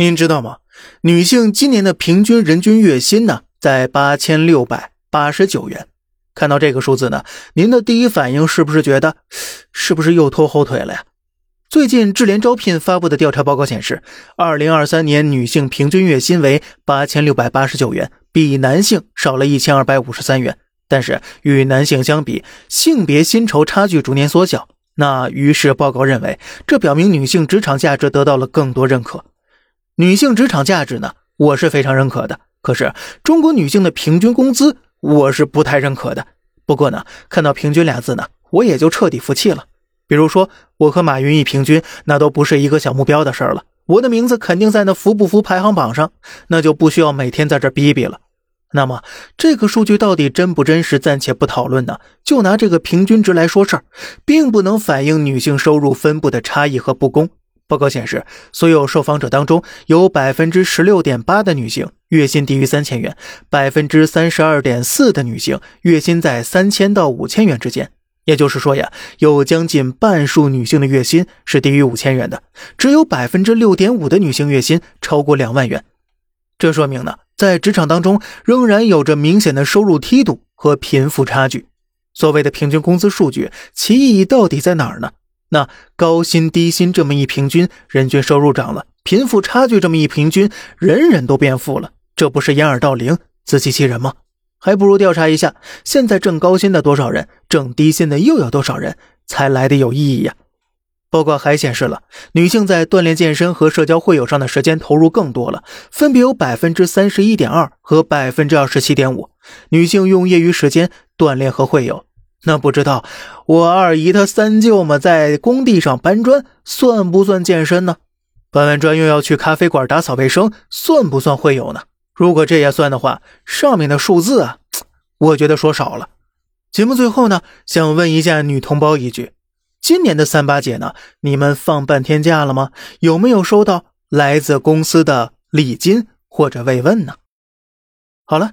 您知道吗？女性今年的平均人均月薪呢，在八千六百八十九元。看到这个数字呢，您的第一反应是不是觉得，是不是又拖后腿了呀？最近智联招聘发布的调查报告显示，二零二三年女性平均月薪为八千六百八十九元，比男性少了一千二百五十三元。但是与男性相比，性别薪酬差距逐年缩小。那于是报告认为，这表明女性职场价值得到了更多认可。女性职场价值呢，我是非常认可的。可是中国女性的平均工资，我是不太认可的。不过呢，看到“平均”俩字呢，我也就彻底服气了。比如说，我和马云一平均，那都不是一个小目标的事儿了。我的名字肯定在那服不服排行榜上，那就不需要每天在这逼逼了。那么这个数据到底真不真实，暂且不讨论呢。就拿这个平均值来说事儿，并不能反映女性收入分布的差异和不公。报告显示，所有受访者当中，有百分之十六点八的女性月薪低于三千元，百分之三十二点四的女性月薪在三千到五千元之间。也就是说呀，有将近半数女性的月薪是低于五千元的，只有百分之六点五的女性月薪超过两万元。这说明呢，在职场当中仍然有着明显的收入梯度和贫富差距。所谓的平均工资数据，其意义到底在哪儿呢？那高薪低薪这么一平均，人均收入涨了；贫富差距这么一平均，人人都变富了。这不是掩耳盗铃、自欺欺人吗？还不如调查一下，现在挣高薪的多少人，挣低薪的又有多少人，才来的有意义呀。报告还显示了，女性在锻炼健身和社交会友上的时间投入更多了，分别有百分之三十一点二和百分之二十七点五。女性用业余时间锻炼和会友。那不知道我二姨她三舅嘛，在工地上搬砖，算不算健身呢？搬完砖又要去咖啡馆打扫卫生，算不算会友呢？如果这也算的话，上面的数字啊，我觉得说少了。节目最后呢，想问一下女同胞一句：今年的三八节呢，你们放半天假了吗？有没有收到来自公司的礼金或者慰问呢？好了。